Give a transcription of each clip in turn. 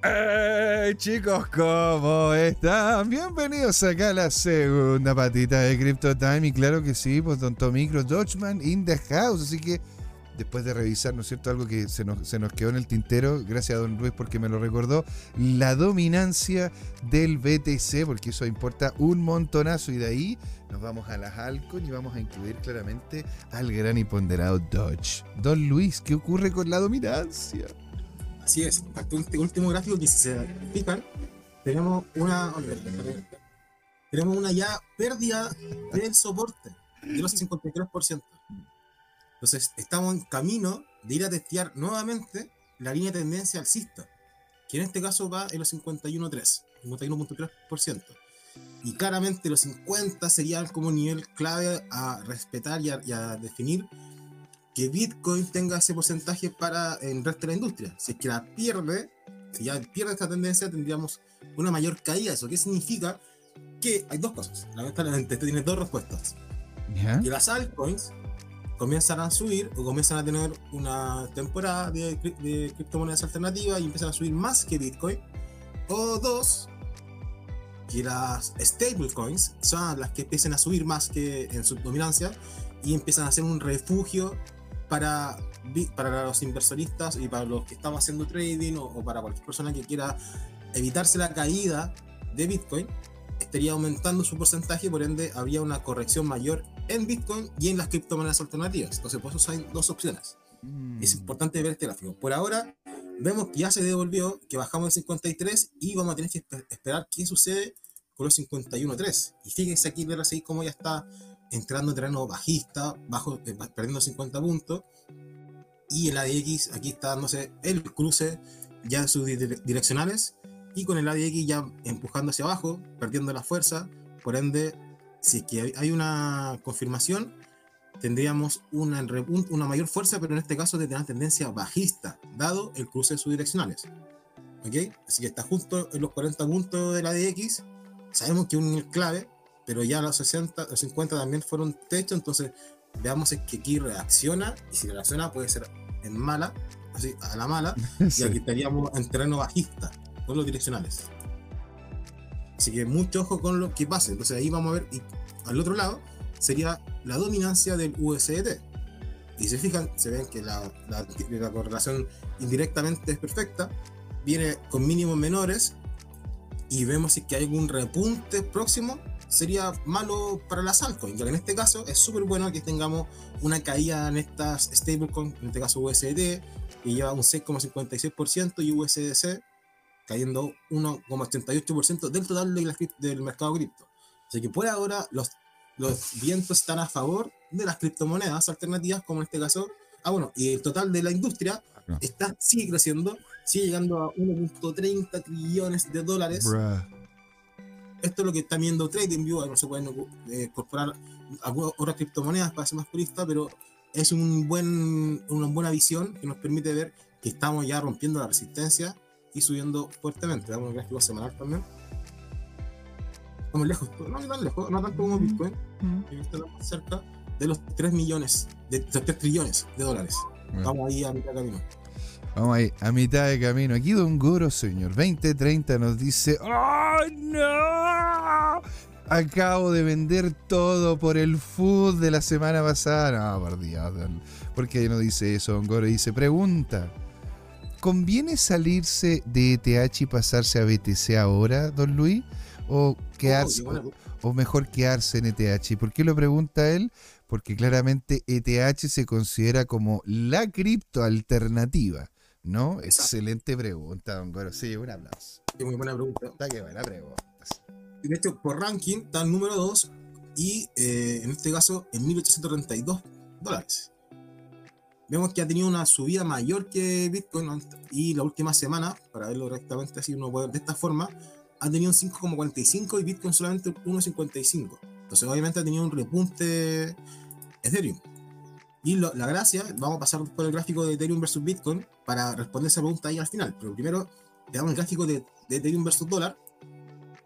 Hey, chicos, ¿cómo están? Bienvenidos acá a la segunda patita de Crypto Time. Y claro que sí, pues Don Tomicro Dodgeman in the house. Así que después de revisar, ¿no es cierto? Algo que se nos, se nos quedó en el tintero, gracias a Don Luis porque me lo recordó, la dominancia del BTC, porque eso importa un montonazo. Y de ahí nos vamos a las Alcon y vamos a incluir claramente al gran y ponderado Dodge. Don Luis, ¿qué ocurre con la dominancia? Así es, este último gráfico que si se fijan, tenemos una tenemos una ya pérdida del soporte de los 53%. Entonces, estamos en camino de ir a testear nuevamente la línea de tendencia alcista, que en este caso va en los 51.3, 51.3%. Y claramente los 50 serían como nivel clave a respetar y a definir que Bitcoin tenga ese porcentaje para el resto de la industria. Si es que la pierde, si ya pierde esta tendencia, tendríamos una mayor caída. ¿Eso qué significa? Que hay dos cosas. Lamentablemente, esto tiene dos respuestas. Que las altcoins comienzan a subir o comienzan a tener una temporada de, de criptomonedas alternativas y empiezan a subir más que Bitcoin. O dos, que las stablecoins son las que empiecen a subir más que en su dominancia y empiezan a ser un refugio para, para los inversionistas y para los que estamos haciendo trading o, para cualquier persona que quiera evitarse la caída de Bitcoin, estaría aumentando su porcentaje, por ende habría una corrección mayor en Bitcoin y en las criptomonedas alternativas. Entonces, por eso hay dos opciones. Mm. Es importante ver este gráfico. Por ahora, vemos que ya se devolvió, que bajamos de 53 y vamos a tener que esperar qué sucede con los 51.3. Y fíjense aquí, ver así cómo ya está entrando en terreno bajista, bajo, eh, perdiendo 50 puntos. Y el ADX aquí está dándose el cruce ya de sus direccionales. Y con el ADX ya empujando hacia abajo, perdiendo la fuerza. Por ende, si es que hay una confirmación, tendríamos una, una mayor fuerza, pero en este caso tendría una tendencia bajista, dado el cruce de sus direccionales. Así que está justo en los 40 puntos del ADX. Sabemos que un clave pero ya los 60, los 50 también fueron techo, entonces veamos es que aquí reacciona, y si reacciona puede ser en mala, así, a la mala, y aquí estaríamos en terreno bajista, con los direccionales. Así que mucho ojo con lo que pase, entonces ahí vamos a ver, y al otro lado sería la dominancia del USDT. Y si se fijan, se ven que la, la, la correlación indirectamente es perfecta, viene con mínimos menores, y vemos si que hay algún repunte próximo, sería malo para las altcoins, ya que en este caso es súper bueno que tengamos una caída en estas stablecoins, en este caso USD, que lleva un 6,56% y USDC cayendo 1,88% del total del mercado cripto. Así que por ahora los, los vientos están a favor de las criptomonedas alternativas, como en este caso, ah bueno, y el total de la industria está, sigue creciendo, sigue llegando a 1.30 trillones de dólares esto es lo que está viendo TradingView, no se pueden eh, incorporar otras criptomonedas para ser más purista, pero es un buen, una buena visión que nos permite ver que estamos ya rompiendo la resistencia y subiendo fuertemente. Damos un gráfico semanal también. Estamos lejos, no tan lejos, no tanto como Bitcoin, estamos cerca de los 3 millones, de, 3 trillones de dólares. Estamos ahí a mitad de camino. Vamos ahí, a mitad de camino. Aquí Don Goro, señor, 2030 nos dice, ¡Oh, no! Acabo de vender todo por el food de la semana pasada. No, por Dios, ¿por qué no dice eso, Don Goro? Dice, pregunta, ¿conviene salirse de ETH y pasarse a BTC ahora, Don Luis? ¿O, quedarse, o mejor quedarse en ETH? ¿Por qué lo pregunta él? Porque claramente ETH se considera como la cripto alternativa. ¿No? Excelente pregunta, don Goro. Sí, un aplauso. Sí, muy buena pregunta. Está que buena pregunta. De hecho, por ranking está el número 2 y eh, en este caso en 1832 dólares. Vemos que ha tenido una subida mayor que Bitcoin y la última semana, para verlo directamente así, uno puede ver de esta forma, ha tenido un 5,45 y Bitcoin solamente 1,55. Entonces, obviamente ha tenido un repunte Ethereum. Y la gracia, vamos a pasar por el gráfico de Ethereum versus Bitcoin para responder esa pregunta ahí al final. Pero primero, te damos el gráfico de, Ethereum versus dólar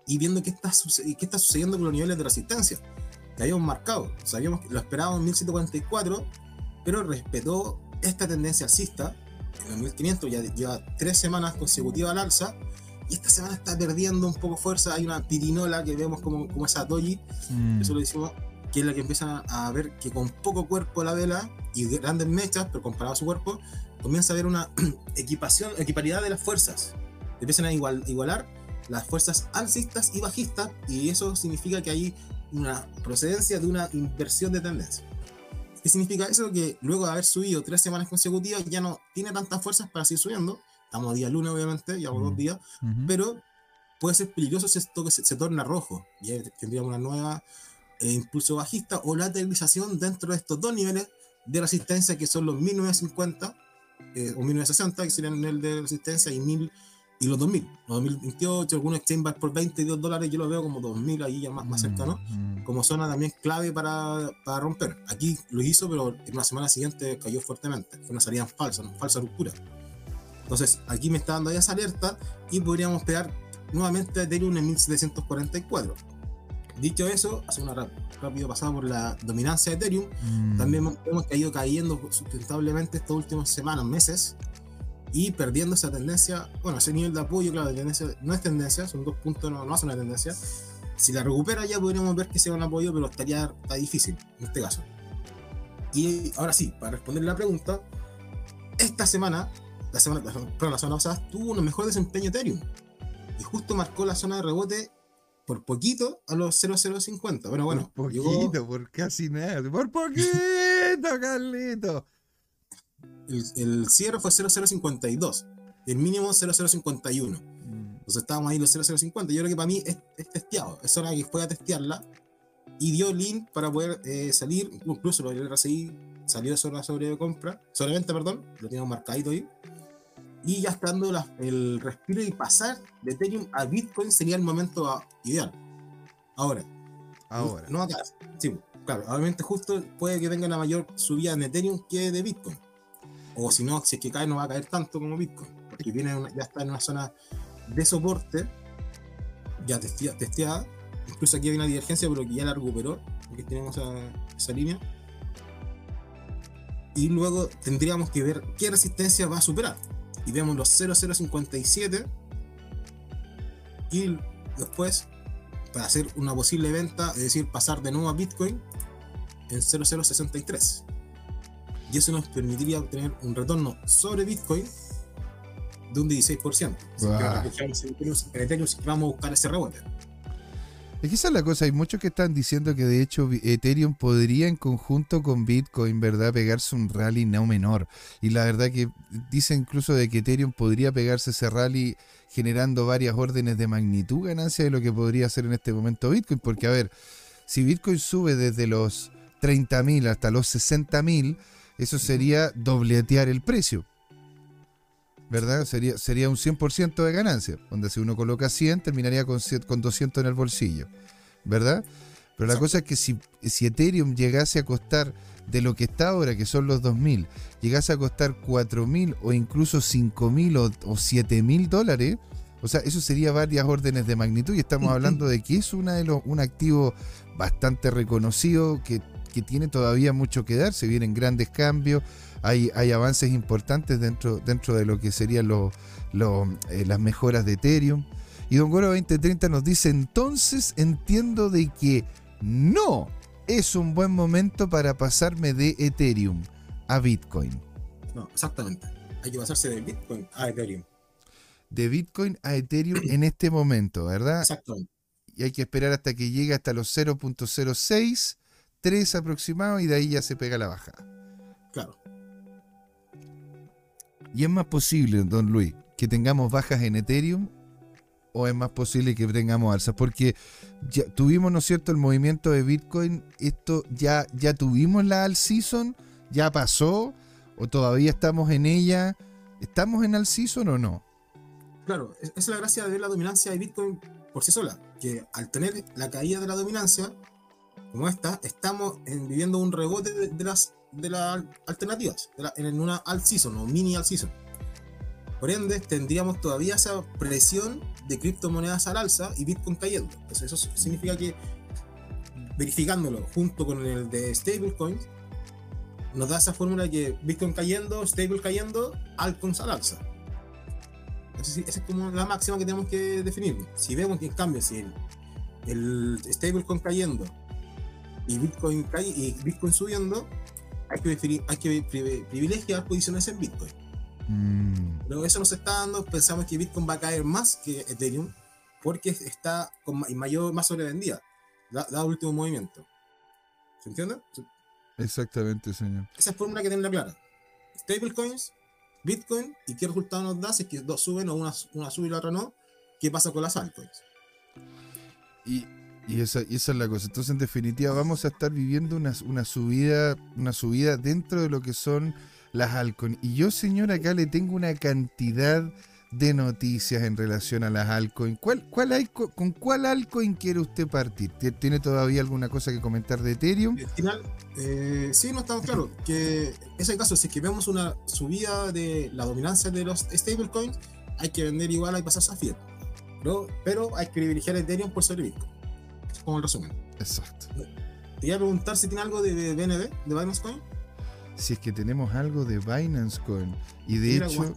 y viendo qué está, qué está sucediendo con los niveles de resistencia que habíamos marcado. Sabíamos que lo esperábamos en 1744, pero respetó esta tendencia alcista en los 1500, ya lleva tres semanas consecutivas al alza. Y esta semana está perdiendo un poco fuerza. Hay una pirinola que vemos como, como esa doji, Mm. eso lo decimos, que es la que empieza a ver que con poco cuerpo la vela y grandes mechas, pero comparado a su cuerpo, comienza a haber una equipación, equiparidad de las fuerzas. Empiezan a igual, igualar las fuerzas alcistas y bajistas, y eso significa que hay una procedencia de una inversión de tendencia. ¿Qué significa eso? Que luego de haber subido tres semanas consecutivas ya no tiene tantas fuerzas para seguir subiendo. Estamos a día lunes, obviamente, llevamos Mm. dos días, Ujú. pero puede ser peligroso si esto que se, se torna rojo. Y ahí tendríamos una nueva impulso bajista o lateralización dentro de estos dos niveles de resistencia que son los 1950 eh, o 1960, que serían el nivel de resistencia, y, 1000, y los 2000. Los 2028, algunos exchange por 22 dólares, yo lo veo como 2000 ahí ya más, más cercano Mm. como zona también clave para, para romper. Aquí lo hizo, pero en la semana siguiente cayó fuertemente. Fue una salida falsa, una falsa ruptura. Entonces, aquí me está dando ya esa alerta y podríamos pegar nuevamente a Ethereum en 1744. Dicho eso, hace una rápido pasada por la dominancia de Ethereum. Mm. También hemos caído cayendo sustentablemente estas últimas semanas, meses, y perdiendo esa tendencia, bueno, ese nivel de apoyo, claro, de tendencia, no es tendencia, son dos puntos, no, no es una tendencia. Si la recupera ya podríamos ver que sea un apoyo, pero estaría está difícil en este caso. Y ahora sí, para responder la pregunta, esta semana, la semana, perdón, la semana pasada, tuvo un mejor desempeño Ethereum. Y justo marcó la zona de rebote por poquito a los 0050. Bueno, bueno, por llegó- poquito, por casi nada. Por poquito, Carlito. el, el cierre fue 0052, el mínimo 0051. Mm. Entonces estábamos ahí los 0050. Yo creo que para mí es, es testeado. Es hora que fue a testearla y dio link para poder eh, salir. Incluso el RSI salió sobre la sobrecompra, sobreventa, perdón. Lo teníamos marcadito ahí. Y ya estando la- el respiro y pasar de Ethereum a Bitcoin sería el momento ideal. Ahora, Ahora. no acá. Sí, claro, obviamente justo puede que tenga una mayor subida en Ethereum que de Bitcoin. O si no, si es que cae, no va a caer tanto como Bitcoin. Porque viene una- ya está en una zona de soporte, ya testea- testeada. Incluso aquí hay una divergencia, pero que ya la recuperó. Aquí tenemos esa línea. Y luego tendríamos que ver qué resistencia va a superar. Y vemos los 0057. Y después para hacer una posible venta, es decir, pasar de nuevo a Bitcoin en 0063. Y eso nos permitiría obtener un retorno sobre Bitcoin de un 16%. Así que Guau. refugiarnos en Ethereum, en Ethereum si vamos a buscar ese rebote. Es que esa es la cosa, hay muchos que están diciendo que de hecho Ethereum podría en conjunto con Bitcoin, ¿verdad?, pegarse un rally no menor. Y la verdad que dice incluso de que Ethereum podría pegarse ese rally generando varias órdenes de magnitud ganancia de lo que podría hacer en este momento Bitcoin. Porque a ver, si Bitcoin sube desde los 30.000 hasta los 60.000, eso sería dobletear el precio. ¿Verdad? Sería, sería un 100% de ganancia. Donde si uno coloca 100, terminaría con, 100 con 200 en el bolsillo. ¿Verdad? Pero la Exacto. cosa es que si, si Ethereum llegase a costar de lo que está ahora, que son los 2.000, llegase a costar 4.000 o incluso 5.000 o, o 7.000 dólares, o sea, eso sería varias órdenes de magnitud y estamos hablando de que es una de los, un activo bastante reconocido que, que tiene todavía mucho que dar, se vienen grandes cambios, hay, hay avances importantes dentro, dentro de lo que serían los- los, eh, las mejoras de Ethereum. Y Don Goro 2030 nos dice, entonces entiendo de que no es un buen momento para pasarme de Ethereum a Bitcoin. No, exactamente. Hay que pasarse de Bitcoin a Ethereum. De Bitcoin a Ethereum en este momento, ¿verdad? Exactamente. Y hay que esperar hasta que llegue hasta los 0.06, 3 aproximado y de ahí ya se pega la bajada. Claro. ¿Y es más posible, don Luis, que tengamos bajas en Ethereum o es más posible que tengamos alzas? Porque ya tuvimos, ¿no es cierto?, el movimiento de Bitcoin, esto ya, ya tuvimos la all season, ya pasó o todavía estamos en ella. ¿Estamos en all season o no? Claro, es- esa es la gracia de ver la dominancia de Bitcoin por sí sola, que al tener la caída de la dominancia, como esta, estamos en- viviendo un rebote de, de las, de las alternativas, de la- en una alt season o mini alt season. Por ende, tendríamos todavía esa presión de criptomonedas al alza y Bitcoin cayendo. Entonces, eso significa que verificándolo junto con el de stablecoins, nos da esa fórmula que Bitcoin cayendo, stable cayendo, altcoins al alza. Esa es como la máxima que tenemos que definir. Si vemos que en cambio, si el, el stablecoin cayendo y Bitcoin cae y Bitcoin subiendo, hay que, hay que privilegiar posiciones en Bitcoin. Mm. Pero eso nos está dando, pensamos que Bitcoin va a caer más que Ethereum porque está con mayor, más sobrevendida, dado el último movimiento. ¿Se entiende? Exactamente, señor. Esa es fórmula que tiene la clara. Stablecoins, Bitcoin, y qué resultado nos da si es que dos suben o una, una sube y la otra no. ¿Qué pasa con las altcoins? Y, y, esa, y esa es la cosa. Entonces, en definitiva, vamos a estar viviendo una, subida, una subida dentro de lo que son las altcoins. Y yo, señor, acá le tengo una cantidad de noticias en relación a las altcoins. ¿Cuál, cuál hay, ¿Con cuál altcoin quiere usted partir? ¿Tiene todavía alguna cosa que comentar de Ethereum? Al final, eh, sí, no estamos claro. Que ese caso, si que vemos una subida de la dominancia de los stablecoins, hay que vender igual, que pasar a. ¿no? Pero hay que privilegiar Ethereum por sobre Bitcoin. Es como el resumen. Exacto. Te iba a preguntar si tiene algo de BNB, de Binance Coin. Si es que tenemos algo de Binance Coin. Y de hecho.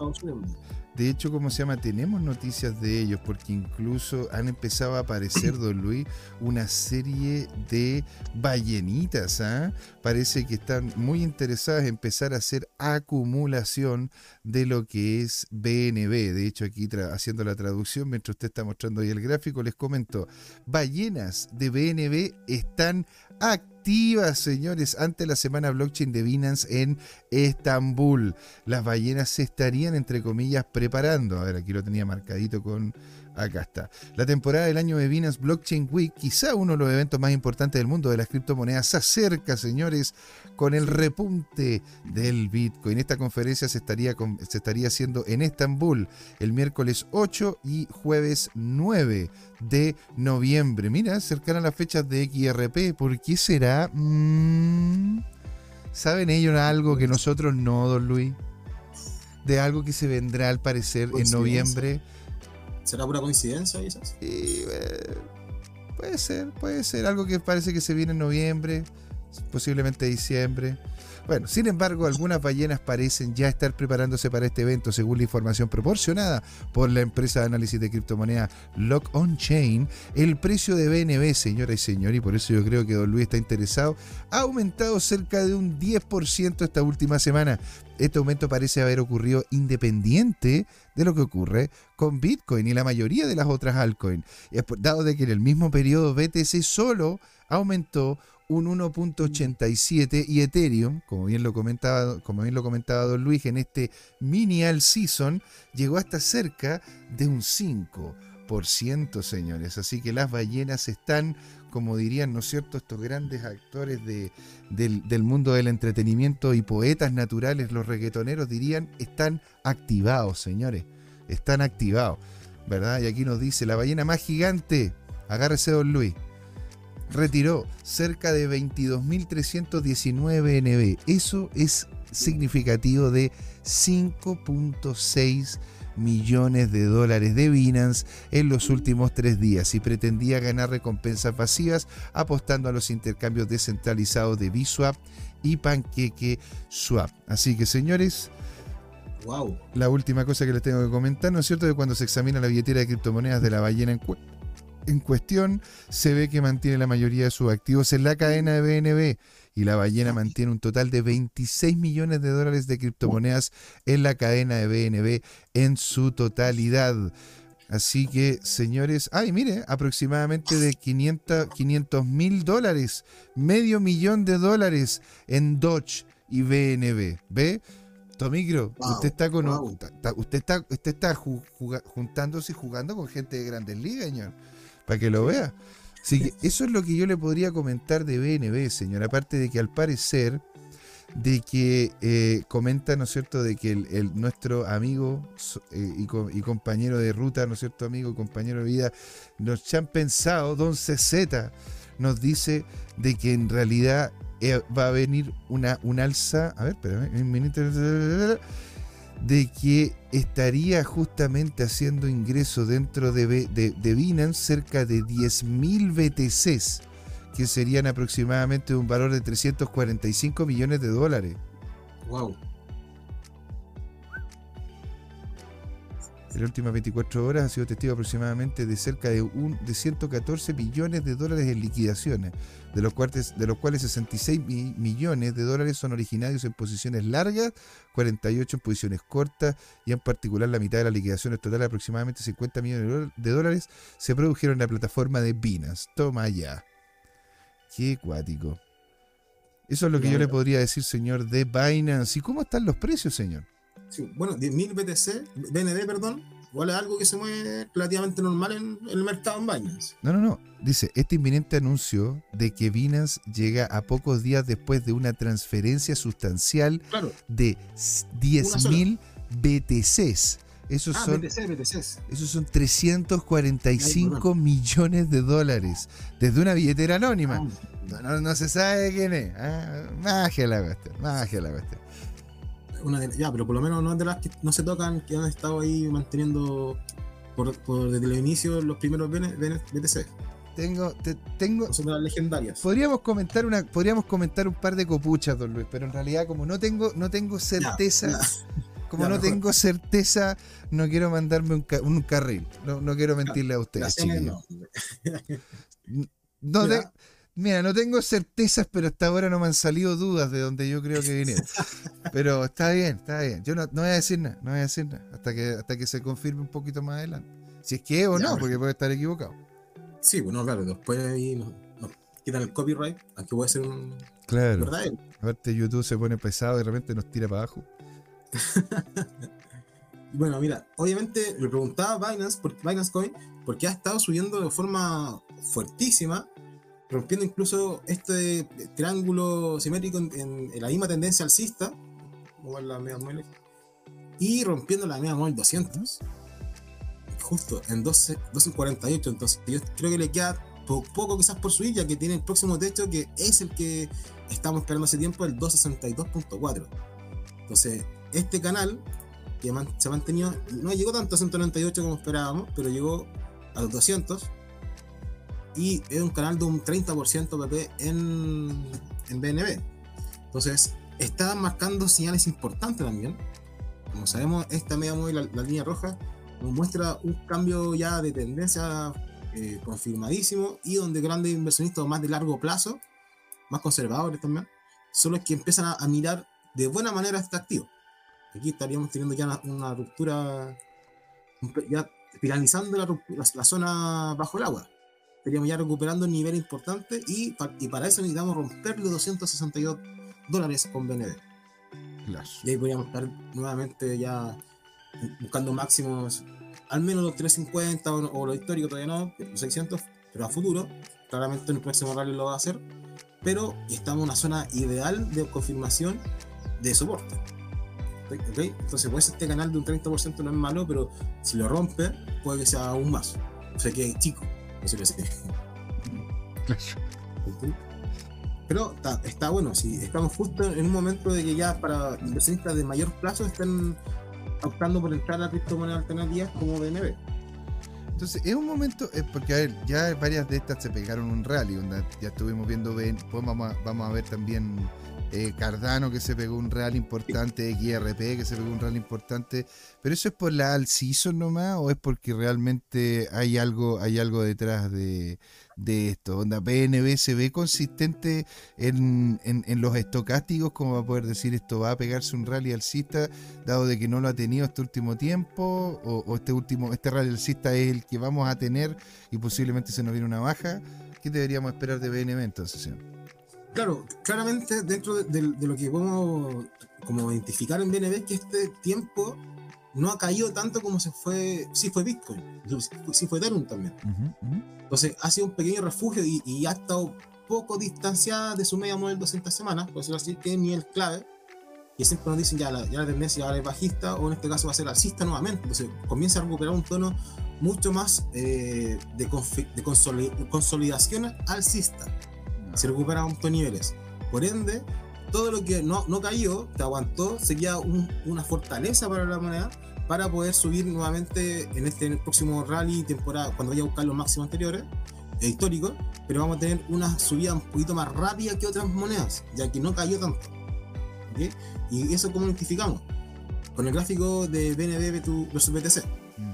De hecho, ¿cómo se llama? Tenemos noticias de ellos porque incluso han empezado a aparecer, don Luis, una serie de ballenitas. ¿ah? Parece que están muy interesadas en empezar a hacer acumulación de lo que es BNB. De hecho, aquí haciendo la traducción, mientras usted está mostrando ahí el gráfico, les comento, ballenas de BNB están activas, señores, ante la semana blockchain de Binance en Estambul. Las ballenas se estarían, entre comillas, preparando. A ver, aquí lo tenía marcadito con Acá está. La temporada del año de Binance Blockchain Week, quizá uno de los eventos más importantes del mundo de las criptomonedas, se acerca, señores, con el repunte del Bitcoin. Esta conferencia se estaría, se estaría haciendo en Estambul el miércoles 8 y jueves 9 de noviembre. Mira, cercana a las fechas de XRP. ¿Por qué será? Mm, ¿Saben ellos algo que nosotros no, don Luis? De algo que se vendrá al parecer en noviembre. ¿Será pura coincidencia quizás? Eh, puede ser, puede ser. Algo que parece que se viene en noviembre, posiblemente diciembre. Bueno, sin embargo, algunas ballenas parecen ya estar preparándose para este evento, según la información proporcionada por la empresa de análisis de criptomonedas Lock On Chain. El precio de BNB, señora y señor, y por eso yo creo que Don Luis está interesado, ha aumentado cerca de un 10% esta última semana. Este aumento parece haber ocurrido independiente de lo que ocurre con Bitcoin y la mayoría de las otras altcoins, dado de que en el mismo periodo BTC solo aumentó un 1.87 y Ethereum, como bien lo comentaba, como bien lo comentaba Don Luis en este mini all season, llegó hasta cerca de un 5%, señores. Así que las ballenas están, como dirían, ¿no es cierto?, estos grandes actores de, del, del mundo del entretenimiento y poetas naturales, los reggaetoneros dirían, están activados, señores. Están activados, ¿verdad? Y aquí nos dice, la ballena más gigante, agárrese Don Luis retiró cerca de 22.319 NB. Eso es significativo de 5.6 millones de dólares de Binance en los últimos tres días y pretendía ganar recompensas pasivas apostando a los intercambios descentralizados de Biswap y Pancake Swap. Así que señores, wow. la última cosa que les tengo que comentar, ¿no es cierto? Que cuando se examina la billetera de criptomonedas de la ballena en en cuestión se ve que mantiene la mayoría de sus activos en la cadena de BNB y la ballena mantiene un total de 26 millones de dólares de criptomonedas en la cadena de BNB en su totalidad. Así que, señores, ay, mire, aproximadamente de 500 mil dólares, medio millón de dólares en Dodge y BNB. ¿Ve? Tomicro, usted está con usted está, usted está juntándose y jugando con gente de grandes ligas, señor para que lo vea. Así que eso es lo que yo le podría comentar de BNB, señor. Aparte de que al parecer, de que eh, comenta, ¿no es cierto?, de que el, nuestro amigo eh, y, compañero de ruta, ¿no es cierto?, amigo y compañero de vida, nos han pensado, Don CZ nos dice de que en realidad eh, va a venir una, un alza, a ver, espérame, un minuto, de que estaría justamente haciendo ingreso dentro de, de, Binance cerca de 10.000 BTCs que serían aproximadamente un valor de 345 millones de dólares. Wow. En las últimas 24 horas ha sido testigo aproximadamente de cerca de, un, de 114 millones de dólares en liquidaciones, de los cuales, de los cuales 66 mi- millones de dólares son originarios en posiciones largas, 48 en posiciones cortas y en particular la mitad de las liquidaciones totales, aproximadamente 50 millones de dólar- de dólares, se produjeron en la plataforma de Binance. Toma ya. Qué cuático. Eso es lo que yo le podría decir, señor, de Binance. ¿Y cómo están los precios, señor? Sí, bueno, 10.000 BTC, BNB, perdón, igual es algo que se mueve relativamente normal en, en el mercado en Binance. No, no, no. Dice, este inminente anuncio de que Binance llega a pocos días después de una transferencia sustancial Claro. de 10.000 BTCs. Esos Ah, son, BTC, BTCs. esos son 345 millones de dólares desde una billetera anónima. Ah, No, no- no se sabe quién es. Ah, magia la cuestión, magia la cuestión. Una de- ya, pero por lo menos no es de las que no se tocan, que han estado ahí manteniendo por, por desde el inicio los primeros BTC. Tengo, te- tengo, son de las legendarias. Podríamos comentar una, podríamos comentar un par de copuchas, don Luis, pero en realidad como no tengo, no tengo certeza, Ya, como ya, no mejor. tengo certeza, no quiero mandarme un, ca- un carril. No, no quiero mentirle a ustedes, chiquillos. no. No te- mira, no tengo certezas, pero hasta ahora no me han salido dudas de donde yo creo que vinieron. pero está bien, está bien. Yo no, no voy a decir nada, no voy a decir nada, hasta que, hasta que se confirme un poquito más adelante. Si es que es o Ya, no, porque puede estar equivocado. Sí, bueno, claro, después ahí nos, nos quitan el copyright, aunque puede ser un Claro. verdadero. Aparte YouTube se pone pesado y de repente nos tira para abajo. Bueno, mira, obviamente le preguntaba a Binance, por, Binance Coin, porque ha estado subiendo de forma fuertísima, rompiendo incluso este triángulo simétrico en, en- en la misma tendencia alcista, como en la media móvil, y rompiendo la media móvil 200. Justo en 12 12.48, entonces yo creo que le queda po- poco quizás por subir, ya que tiene el próximo techo que es el que estamos esperando hace tiempo, el 262.4. Entonces, este canal que man- se ha mantenido, no llegó tanto a 198 como esperábamos, pero llegó a los 200 y es un canal de un 30% PP en, en BNB. Entonces, está marcando señales importantes también. Como sabemos, esta media móvil, la, la línea roja, nos muestra un cambio ya de tendencia eh, confirmadísimo y donde grandes inversionistas más de largo plazo, más conservadores también, son los que empiezan a, a mirar de buena manera este activo. Aquí estaríamos teniendo ya una, una ruptura, ya finalizando la, la, la zona bajo el agua. Estaríamos ya recuperando un nivel importante y, y para eso necesitamos romper los 262 dólares con BNB. Claro. Y ahí podríamos estar nuevamente ya buscando máximos, al menos los 350 o, o lo histórico todavía no, los 600, pero a futuro, claramente en el próximo rally lo va a hacer, pero estamos en una zona ideal de confirmación de soporte. ¿Ok? ¿Ok? Entonces, pues este canal de un 30% no es malo, pero si lo rompe, puede que sea aún más. O sea que chico, así. ¿Ok? Pero está, está bueno, si estamos justo en un momento de que ya para inversionistas de mayor plazo están optando por entrar a criptomonedas alternativas como BNB. Entonces, es un momento, eh, porque a ver, ya varias de estas se pegaron un rally, onda, ya estuvimos viendo, pues vamos a, vamos a ver también eh, Cardano que se pegó un rally importante, XRP que se pegó un rally importante, pero eso es por la all season nomás o es porque realmente hay algo, hay algo detrás de, esto, onda, BNB se ve consistente en, en, en los estocásticos como va a poder decir esto va a pegarse un rally alcista dado de que no lo ha tenido este último tiempo, o, o este último, este rally alcista es el que vamos a tener y posiblemente se nos viene una baja. ¿Qué deberíamos esperar de BNB entonces, señor? Claro, claramente dentro de, de- de lo que podemos como identificar en BNB es que este tiempo no ha caído tanto como se fue, sí fue Bitcoin, sí fue Ethereum también. Entonces ha sido un pequeño refugio y, y ha estado poco distanciada de su media móvil 200 semanas, por decirlo así, que es nivel clave. Y siempre nos dicen ya la, ya la tendencia ahora es bajista o en este caso va a ser alcista nuevamente. Entonces comienza a recuperar un tono mucho más eh, de, de consoli- consolidación alcista. Se recupera a estos niveles. Por ende, todo lo que no, no cayó, que aguantó, sería un- una fortaleza para la moneda para poder subir nuevamente en este en el próximo rally temporada, cuando vaya a buscar los máximos anteriores, eh, histórico, pero vamos a tener una subida un poquito más rápida que otras monedas, ya que no cayó tanto. ¿ok? Y eso cómo lo identificamos? Con el gráfico de BNB versus BTC. Mm.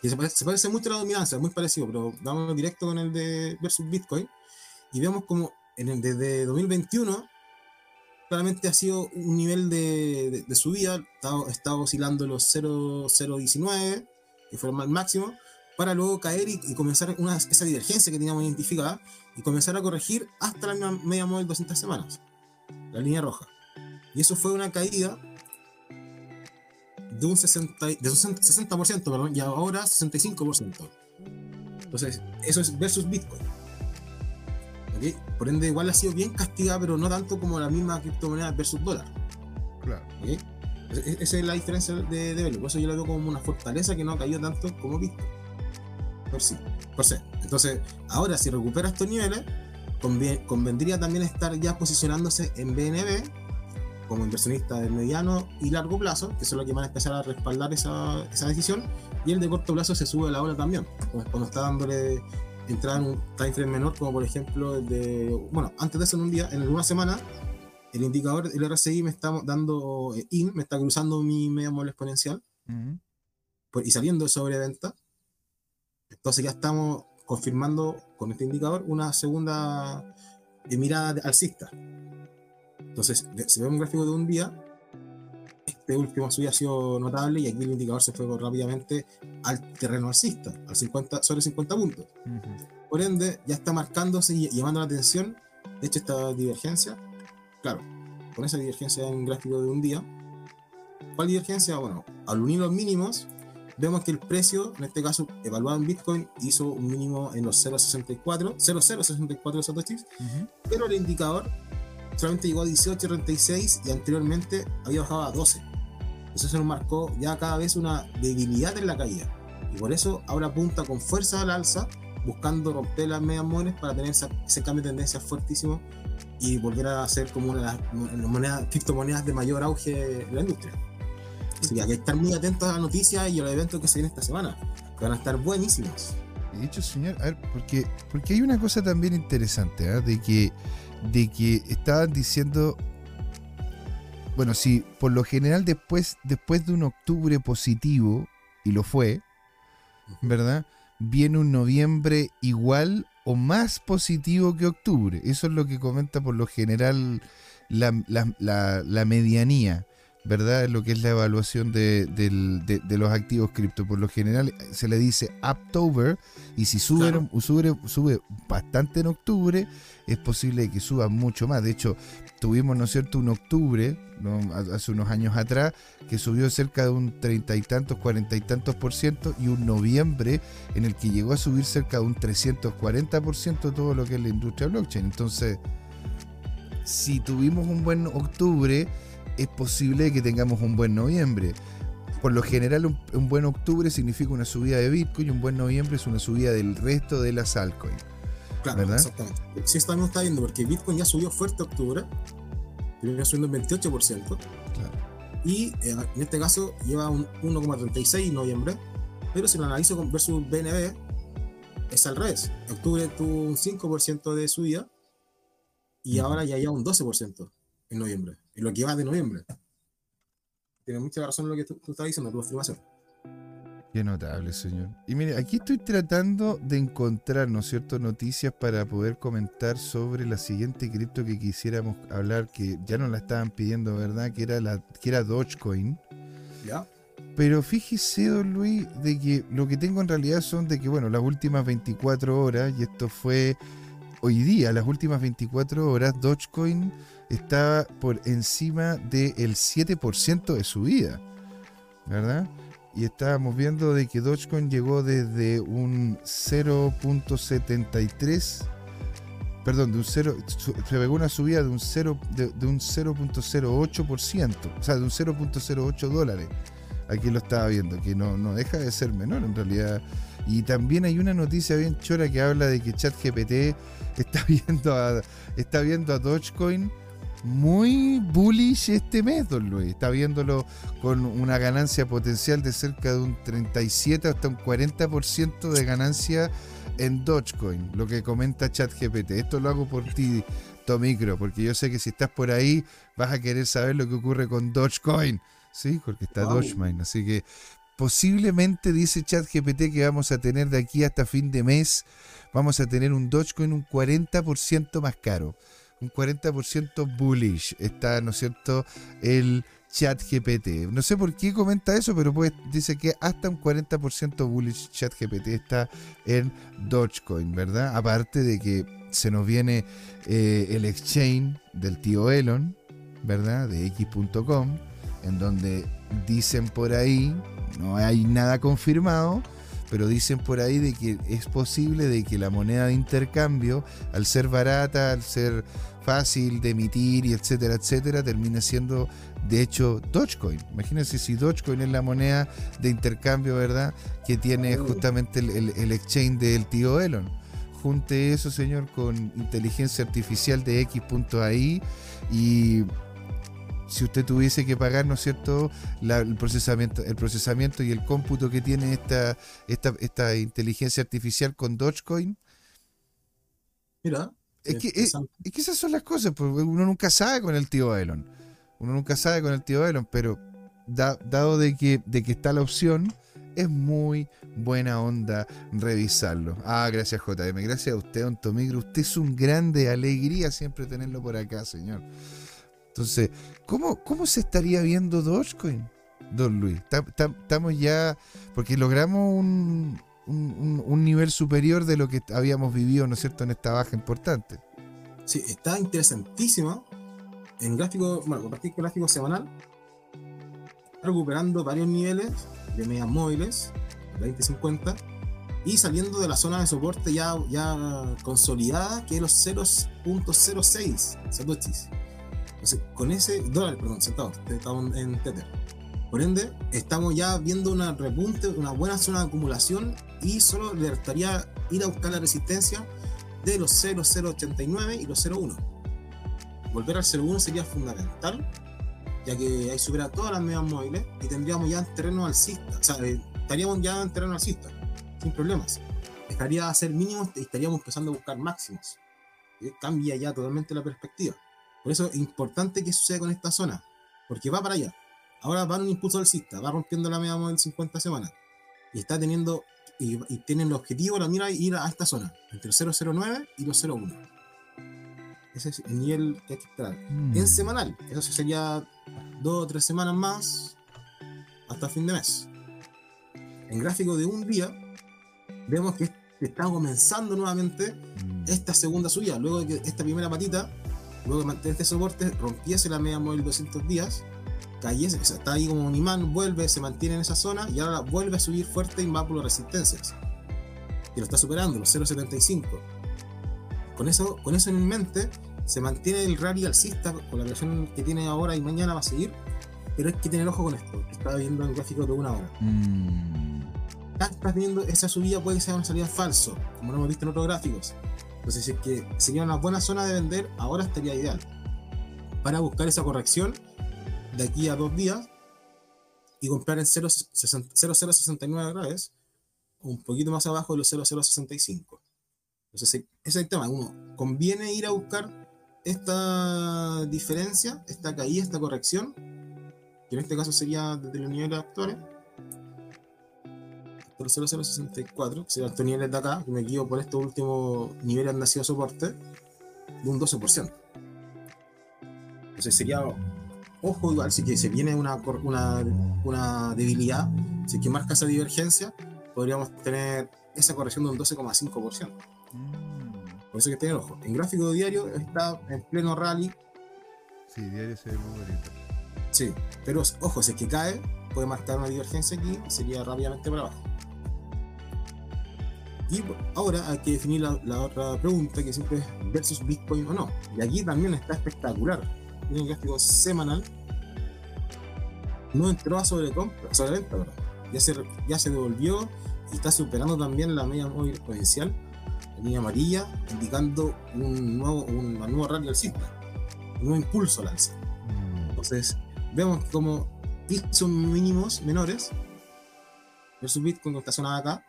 Que se parece, se parece mucho a la dominancia, muy parecido, pero vamos directo con el de versus Bitcoin. Y vemos como en el, desde 2021 claramente ha sido un nivel de, de- de subida, está oscilando los 0,019, que fueron el máximo, para luego caer y, y comenzar una, esa divergencia que teníamos identificada y comenzar a corregir hasta la media móvil 200 semanas, la línea roja. Y eso fue una caída de un 60, y- de un 60%, perdón, y ahora 65%. Entonces, eso es versus Bitcoin. Por ende, igual ha sido bien castigada, pero no tanto como la misma criptomoneda versus dólar. Claro. E- e- Esa es la diferencia de, de. Por eso yo la veo como una fortaleza que no ha caído tanto como Bitcoin. Por sí. Por sí. Entonces, ahora si recupera estos niveles, convendría también estar ya posicionándose en BNB como inversionista de mediano y largo plazo, que son los que van a empezar a respaldar esa, esa decisión, y el de corto plazo se sube a la hora también, cuando está dándole entrada en un time frame menor, como por ejemplo el de, bueno, antes de eso en un día, en una semana, el indicador, el RSI me está dando eh, in, me está cruzando mi media móvil exponencial Mm. pues, y saliendo de sobreventa. Entonces ya estamos confirmando con este indicador una segunda eh, mirada alcista. Entonces, si vemos un gráfico de un día, este último subida ha sido notable y aquí el indicador se fue rápidamente al terreno alcista, al 50, sobre 50 puntos. Ujú. Por ende, ya está marcándose y llamando la atención. De hecho, esta divergencia, claro, con esa divergencia en un gráfico de un día. ¿Cuál divergencia? Bueno, al unir los mínimos, vemos que el precio, en este caso evaluado en Bitcoin, hizo un mínimo en los 0.64, 0.064 satoshis, Ujú. pero el indicador solamente llegó a 18.36 y anteriormente había bajado a 12. Entonces eso nos marcó ya cada vez una debilidad en la caída. Y por eso ahora apunta con fuerza al alza, buscando romper las medias móviles para tener ese cambio de tendencia fuertísimo y volver a ser como una de las mo- monedas, criptomonedas de mayor auge de la industria. Así que hay que estar muy atentos a las noticias y a los eventos que se vienen esta semana, que van a estar buenísimos. De hecho, señor, a ver, porque, porque hay una cosa también interesante, ¿ah? de que de que estaban diciendo, bueno, si por lo general después, después de un octubre positivo, y lo fue, ¿verdad? Viene un noviembre igual o más positivo que octubre. Eso es lo que comenta por lo general la, la- la- la medianía, ¿verdad? Lo que es la evaluación de, de- de los activos cripto. Por lo general se le dice October y si sube, Claro. sube, sube bastante en octubre, es posible que suba mucho más. De hecho, tuvimos, ¿no es cierto?, un octubre, hace unos años atrás, que subió cerca de un treinta y tantos, cuarenta y tantos por ciento, y un noviembre en el que llegó a subir cerca de un 340 por ciento todo lo que es la industria blockchain. Entonces, si tuvimos un buen octubre, es posible que tengamos un buen noviembre. Por lo general, un, un buen octubre significa una subida de Bitcoin y un buen noviembre es una subida del resto de las altcoins. Claro, ¿Verdad? exactamente. Sí, también está viendo, porque Bitcoin ya subió fuerte en octubre, terminó subiendo un 28%, Claro. y eh, en este caso lleva un 1,36 en noviembre, pero si lo analizo con versus BNB, es al revés. En octubre tuvo un 5% de subida, y ahora ya lleva un 12% en noviembre, en lo que va de noviembre. Tienes mucha razón lo que tú, tú estás diciendo, tu afirmación. Qué notable, señor. Y mire, aquí estoy tratando de encontrar, ¿no es cierto?, noticias para poder comentar sobre la siguiente cripto que quisiéramos hablar, que ya nos la estaban pidiendo, ¿verdad? Que era la, que era Dogecoin. ¿Ya? Pero fíjese, don Luis, de que lo que tengo en realidad son de que, bueno, las últimas 24 horas, y esto fue hoy día, las últimas 24 horas, Dogecoin estaba por encima del 7% de subida, ¿verdad? Y estábamos viendo de que Dogecoin llegó desde un 0.73, perdón, de un 0, su- se pegó una subida de un 0, de, de un 0.08%, o sea, de un 0.08 dólares. Aquí lo estaba viendo, que no, no deja de ser menor en realidad. Y también hay una noticia bien chora que habla de que ChatGPT está viendo a, está viendo a Dogecoin, muy bullish este mes, don Luis. Está viéndolo con una ganancia potencial de cerca de un 37 hasta un 40% de ganancia en Dogecoin, lo que comenta ChatGPT. Esto lo hago por ti, Tomicro, porque yo sé que si estás por ahí vas a querer saber lo que ocurre con Dogecoin. Sí, porque está Dogecoin. Así que posiblemente dice ChatGPT que vamos a tener de aquí hasta fin de mes, vamos a tener un Dogecoin un 40% más caro. Un 40% bullish. Está, ¿no es cierto?, el ChatGPT. No sé por qué comenta eso, pero pues dice que hasta un 40% bullish ChatGPT está en Dogecoin, ¿verdad? Aparte de que se nos viene eh, el exchange del tío Elon, ¿verdad? De x.com, en donde dicen por ahí, no hay nada confirmado, pero dicen por ahí de que es posible de que la moneda de intercambio, al ser barata, al ser fácil de emitir y etcétera, etcétera, termine siendo de hecho Dogecoin. Imagínense si Dogecoin es la moneda de intercambio, ¿verdad? Que tiene justamente el, el exchange del tío Elon. Junte eso, señor, con inteligencia artificial de X.ai y si usted tuviese que pagar, ¿no es cierto?, el, procesamiento, el procesamiento y el cómputo que tiene esta, esta, esta inteligencia artificial con Dogecoin. Mira. Es que, es, que, esas son las cosas, porque uno nunca sabe con el tío Elon. Uno nunca sabe con el tío Elon, pero dado de que, de que está la opción, es muy buena onda revisarlo. Ah, gracias JM, gracias a usted, Don Tomigro. Usted es un grande, alegría siempre tenerlo por acá, señor. Entonces, ¿cómo, cómo se estaría viendo Dogecoin, don Luis? Estamos ya, porque logramos un, un, nivel superior de lo que habíamos vivido, ¿no es cierto?, en esta baja importante. Sí, está interesantísimo. En gráfico, bueno, compartir con gráfico semanal, recuperando varios niveles de medias móviles, 2050, y saliendo de la zona de soporte ya, ya consolidada, que es los 0.06 satoshis con ese dólar, perdón, centavos, estamos en Tether. Por ende, estamos ya viendo una repunte, una buena zona de acumulación y solo le estaría ir a buscar la resistencia de los 0,089 y los 0,1. Volver al 0,1 sería fundamental, ya que ahí supera todas las medias móviles y tendríamos ya terreno alcista, o sea, eh, estaríamos ya en terreno alcista, sin problemas. Estaría a ser mínimos y estaríamos empezando a buscar máximos. cambia ya totalmente la perspectiva. Por eso es importante que suceda con esta zona, porque va para allá. Ahora va un impulso alcista, va rompiendo la media móvil 50 semanas y está teniendo y, tienen el objetivo, la mira, ir a esta zona, entre 009 y los 01. Ese es el nivel que hay que esperar. Mm. En semanal, eso sería dos o tres semanas más hasta fin de mes. En gráfico de un día, vemos que está comenzando nuevamente mm. esta segunda subida, luego de que esta primera patita luego de mantener este soporte, rompiese la media móvil 200 días, cayese, está ahí como un imán, vuelve, se mantiene en esa zona y ahora vuelve a subir fuerte y va por las resistencias. Y lo está superando, los 0.75. Con eso, con eso en mente, se mantiene el rally alcista con la versión que tiene ahora y mañana va a seguir, pero hay que tener ojo con esto, estaba viendo en gráfico de una hora. Mm. Estás viendo esa subida puede ser una salida falso, como lo hemos visto en otros gráficos. Entonces, si es que sería una buena zona de vender, ahora estaría ideal. Para buscar esa corrección de aquí a dos días y comprar en 0,069 grados, un poquito más abajo de los 0,065. Entonces, ese es el tema. Uno, conviene ir a buscar esta diferencia, esta caída, esta corrección, que en este caso sería desde los niveles actuales por 0064, que serían estos niveles de acá, que me guío por estos últimos niveles han nacido soporte, de un 12%. Entonces sería, ojo igual, si que se viene una, una, una debilidad, si que marca esa divergencia, podríamos tener esa corrección de un 12,5%. Por eso hay que tener ojo. En gráfico diario está en pleno rally. Sí, diario se ve muy bonito. Sí, pero ojo, si es que cae, puede marcar una divergencia aquí y sería rápidamente para abajo. Y ahora hay que definir la, otra pregunta, que siempre es versus Bitcoin o no. Y aquí también está espectacular. Tiene un gráfico semanal. No entró a sobrecompra, sobreventa, ¿verdad? Ya se, ya se devolvió y está superando también la media móvil exponencial, la línea amarilla, indicando un nuevo, un, nuevo rally alcista. un nuevo impulso al alza. Mm. Entonces, vemos como hizo mínimos menores versus Bitcoin que está sonada acá,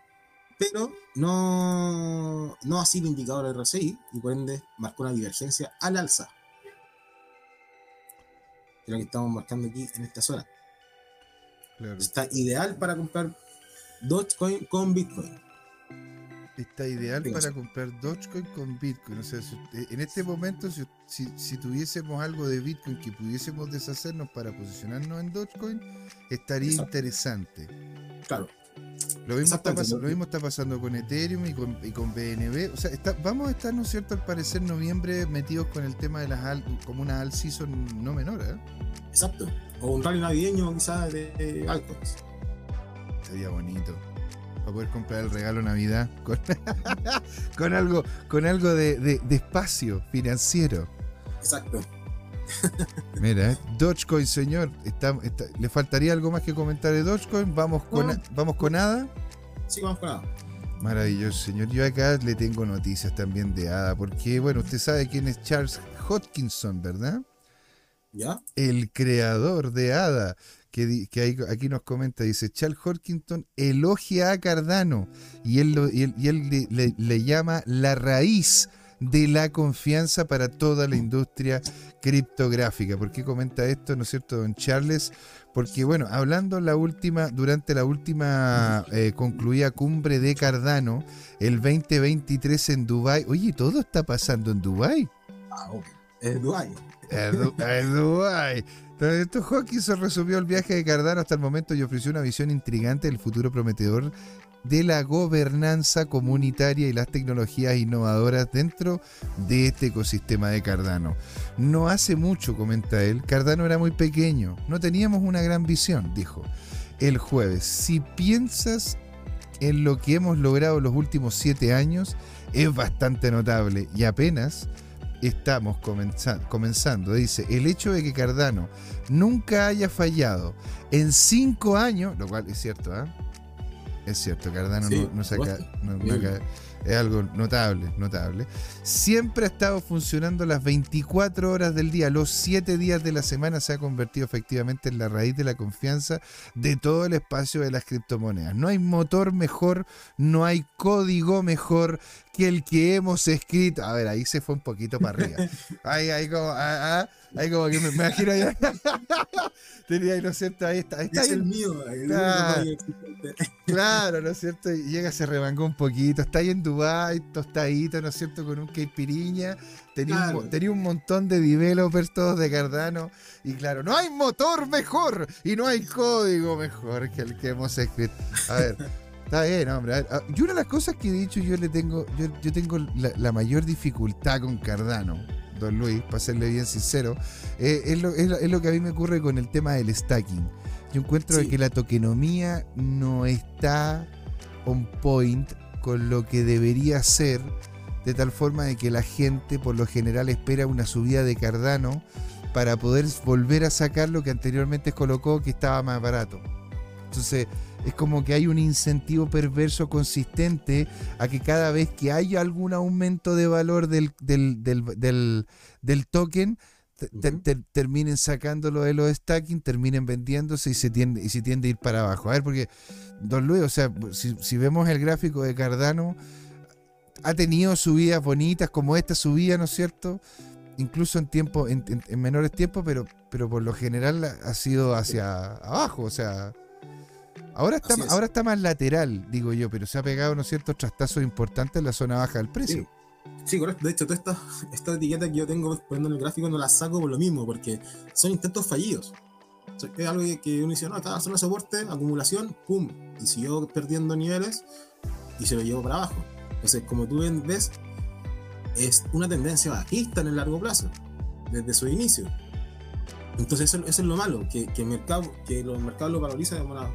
pero no, no así el indicador RSI y por ende marcó una divergencia al alza. Es lo que estamos marcando aquí en esta zona. Claro. Está ideal para comprar Dogecoin con Bitcoin. Está ideal para comprar Dogecoin con Bitcoin. O sea, si usted- en este momento, si, si- si tuviésemos algo de Bitcoin que pudiésemos deshacernos para posicionarnos en Dogecoin, estaría Exacto. interesante. Claro, Lo mismo, está, Exactamente, pas- lo- mismo está pasando con Ethereum y con, y con BNB. O sea, está- vamos a estar, ¿no es cierto?, al parecer noviembre metidos con el tema de las al, como una all season no menor, ¿eh? exacto. O un rally navideño quizás de, de altcoins. Sería bonito. Para poder comprar el regalo Navidad con, con algo, con algo de, de- de espacio financiero. Exacto. Mira, ¿eh? Dogecoin, señor. está- está- ¿Le faltaría algo más que comentar de Dogecoin? Vamos con, No. vamos con ADA. Sí, vamos con nada. Maravilloso, señor. Yo acá le tengo noticias también de ADA, porque, bueno, usted sabe quién es Charles Hodgkinson, ¿verdad? ¿Ya? El creador de ADA, que, aquí nos comenta, dice, Charles Hodgkinson elogia a Cardano y él, lo- y él, y él le, le- le llama la raíz de la confianza para toda la industria criptográfica. ¿Por qué comenta esto, no es cierto, don Charles? Porque, bueno, hablando la última, durante la última eh, concluida cumbre de Cardano, el 2023 en Dubai. Oye, todo está pasando en Dubai. Ah. Es Dubai. A Du- a Dubái. Entonces, esto resumió el viaje de Cardano hasta el momento y ofreció una visión intrigante del futuro prometedor de la gobernanza comunitaria y las tecnologías innovadoras dentro de este ecosistema de Cardano. No hace mucho, comenta él, Cardano era muy pequeño, no teníamos una gran visión, dijo. El jueves, si piensas en lo que hemos logrado los últimos siete años, es bastante notable y apenas estamos comenza- comenzando. Dice, el hecho de que Cardano nunca haya fallado en cinco años, lo cual es cierto, ¿ah? Es cierto, Cardano Sí, no, no saca, no- no es algo notable, notable. Siempre ha estado funcionando las 24 horas del día, los 7 días de la semana se ha convertido efectivamente en la raíz de la confianza de todo el espacio de las criptomonedas. No hay motor mejor, no hay código mejor que el que hemos escrito. A ver, ahí se fue un poquito para arriba. Ahí, ahí como, ah, ah, ahí como que me, me imagino ya. Tenía ahí, ¿no es cierto? Ahí está, ahí está es ahí el mío. El existente. Claro, ¿no es cierto? Y llega, se remangó un poquito. Está ahí en Dubái, tostadito, ¿no es cierto? Con un caipiriña. Tenía, un, Claro. tenía un montón de developers todos de Cardano. Y claro, no hay motor mejor y no hay código mejor que el que hemos escrito. A ver, está bien, hombre. a ver, a- y una de las cosas que he dicho, yo le tengo, yo, yo tengo la, la mayor dificultad con Cardano, don Luis, para serle bien sincero, eh, es, lo, es lo- es lo que a mí me ocurre con el tema del stacking. Yo encuentro Sí. que la tokenomía no está on point con lo que debería ser, de tal forma de que la gente por lo general espera una subida de Cardano para poder volver a sacar lo que anteriormente colocó que estaba más barato. Entonces, es como que hay un incentivo perverso consistente a que cada vez que haya algún aumento de valor del, del, del, del- del token, te- te- Ujú. te- terminen sacándolo de los stacking, terminen vendiéndose y se tiende, y se tiende a ir para abajo. A ver, porque, don Luis, o sea, si, si vemos el gráfico de Cardano, ha tenido subidas bonitas como esta subida, ¿no es cierto? Incluso en tiempo, en, en- en menores tiempos, pero, pero por lo general ha sido hacia abajo, o sea. Ahora está, es. ahora está más lateral, digo yo, pero se ha pegado, ¿no es cierto?, trastazos importantes en la zona baja del precio. Sí. Sí, correcto. De hecho, todas estas esta etiquetas que yo tengo poniendo en el gráfico no las saco por lo mismo, porque son intentos fallidos. O sea, es algo que, que uno dice, no, está zona de soporte, acumulación, pum, y siguió perdiendo niveles y se lo llevó para abajo. Entonces, como tú ves, es una tendencia bajista en el largo plazo, desde su inicio. Entonces, eso, eso es lo malo, que, que, el mercado, que los mercados lo valorizan de una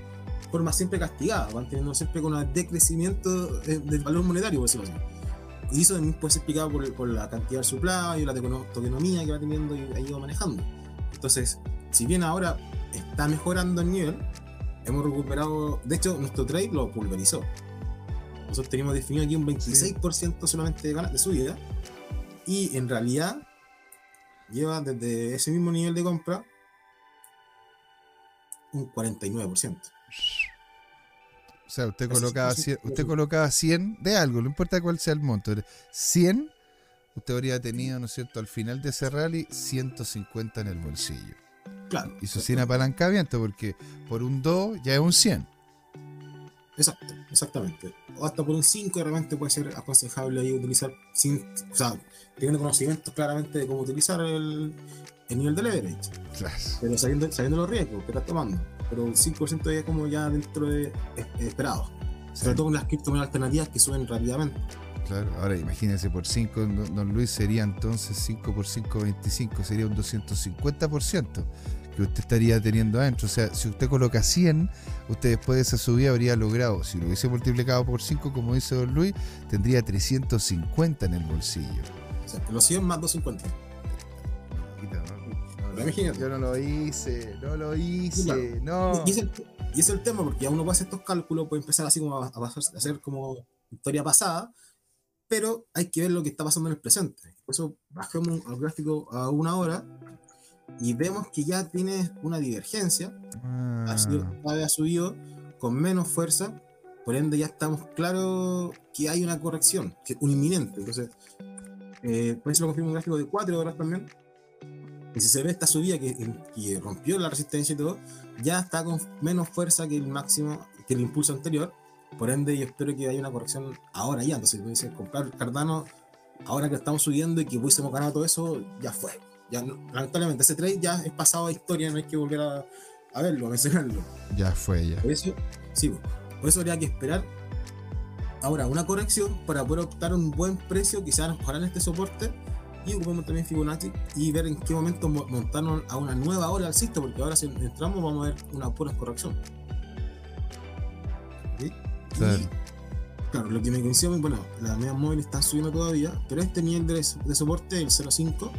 forma siempre castigada, van teniendo siempre con un decrecimiento eh, del valor monetario, por decirlo así. Y eso también puede ser explicado por, la cantidad de supply la tokenomía que va teniendo y ha ido manejando. Entonces, si bien ahora está mejorando el nivel, hemos recuperado, de hecho, nuestro trade lo pulverizó. Nosotros teníamos definido aquí un 26% solamente de ganas de subida. Y en realidad, lleva desde ese mismo nivel de compra un 49%. O sea, usted colocaba, 100, usted colocaba 100 de algo, no importa cuál sea el monto. 100, usted habría tenido, ¿no es cierto?, al final de ese rally, 150 en el bolsillo. Claro. Y su 100 apalancamiento, porque por un 2 ya es un 100. Exacto, exactamente. O hasta por un 5 de repente puede ser aconsejable ahí utilizar, sin, o sea, teniendo conocimientos claramente de cómo utilizar el, el nivel de leverage. Claro. Pero sabiendo, sabiendo los riesgos que estás tomando. Pero un 5% ya es como ya dentro de es- es esperado. Sobre todo con las criptomonedas alternativas que suben rápidamente. Claro, ahora imagínese por 5, don Luis sería entonces 5 por 5, 25, sería un 250% que usted estaría teniendo adentro. O sea, si usted coloca 100, usted después de esa subida habría logrado, si lo hubiese multiplicado por 5, como dice don Luis, tendría 350 en el bolsillo. O sea, los 100 más 250. Imagínate. Yo no lo hice, no lo hice, no. Y, es el, y es el tema, porque ya uno puede hacer estos cálculos, puede empezar así como a, a pasar- a hacer como historia pasada, pero hay que ver lo que está pasando en el presente. Por eso bajemos al gráfico a una hora y vemos que ya tiene una divergencia, Ah, ha, sido, ha subido con menos fuerza, por ende ya estamos claros que hay una corrección, que un inminente. Entonces, eh, por eso lo confirmo un gráfico de 4 horas también. Y si se ve esta subida que, que rompió la resistencia y todo, ya está con menos fuerza que el máximo, que el impulso anterior. Por ende, yo espero que haya una corrección ahora ya. Entonces, ser comprar Cardano ahora que estamos subiendo y que hubiésemos ganado todo eso, ya fue. Ya, no- lamentablemente, ese trade ya es pasado a historia, no hay que volver a, a verlo, a mencionarlo. ya fue, ya. Por eso, sí, po. por eso habría que esperar ahora una corrección para poder optar un buen precio, quizás en este soporte, y ocupemos también Fibonacci y ver en qué momento mo- montarnos a una nueva ola alcista, porque ahora si entramos vamos a ver una pura corrección. ¿Sí? Claro. Y, claro, lo que me coincide, bueno, las medias móviles están subiendo todavía, pero este nivel de, de soporte, el 0.5,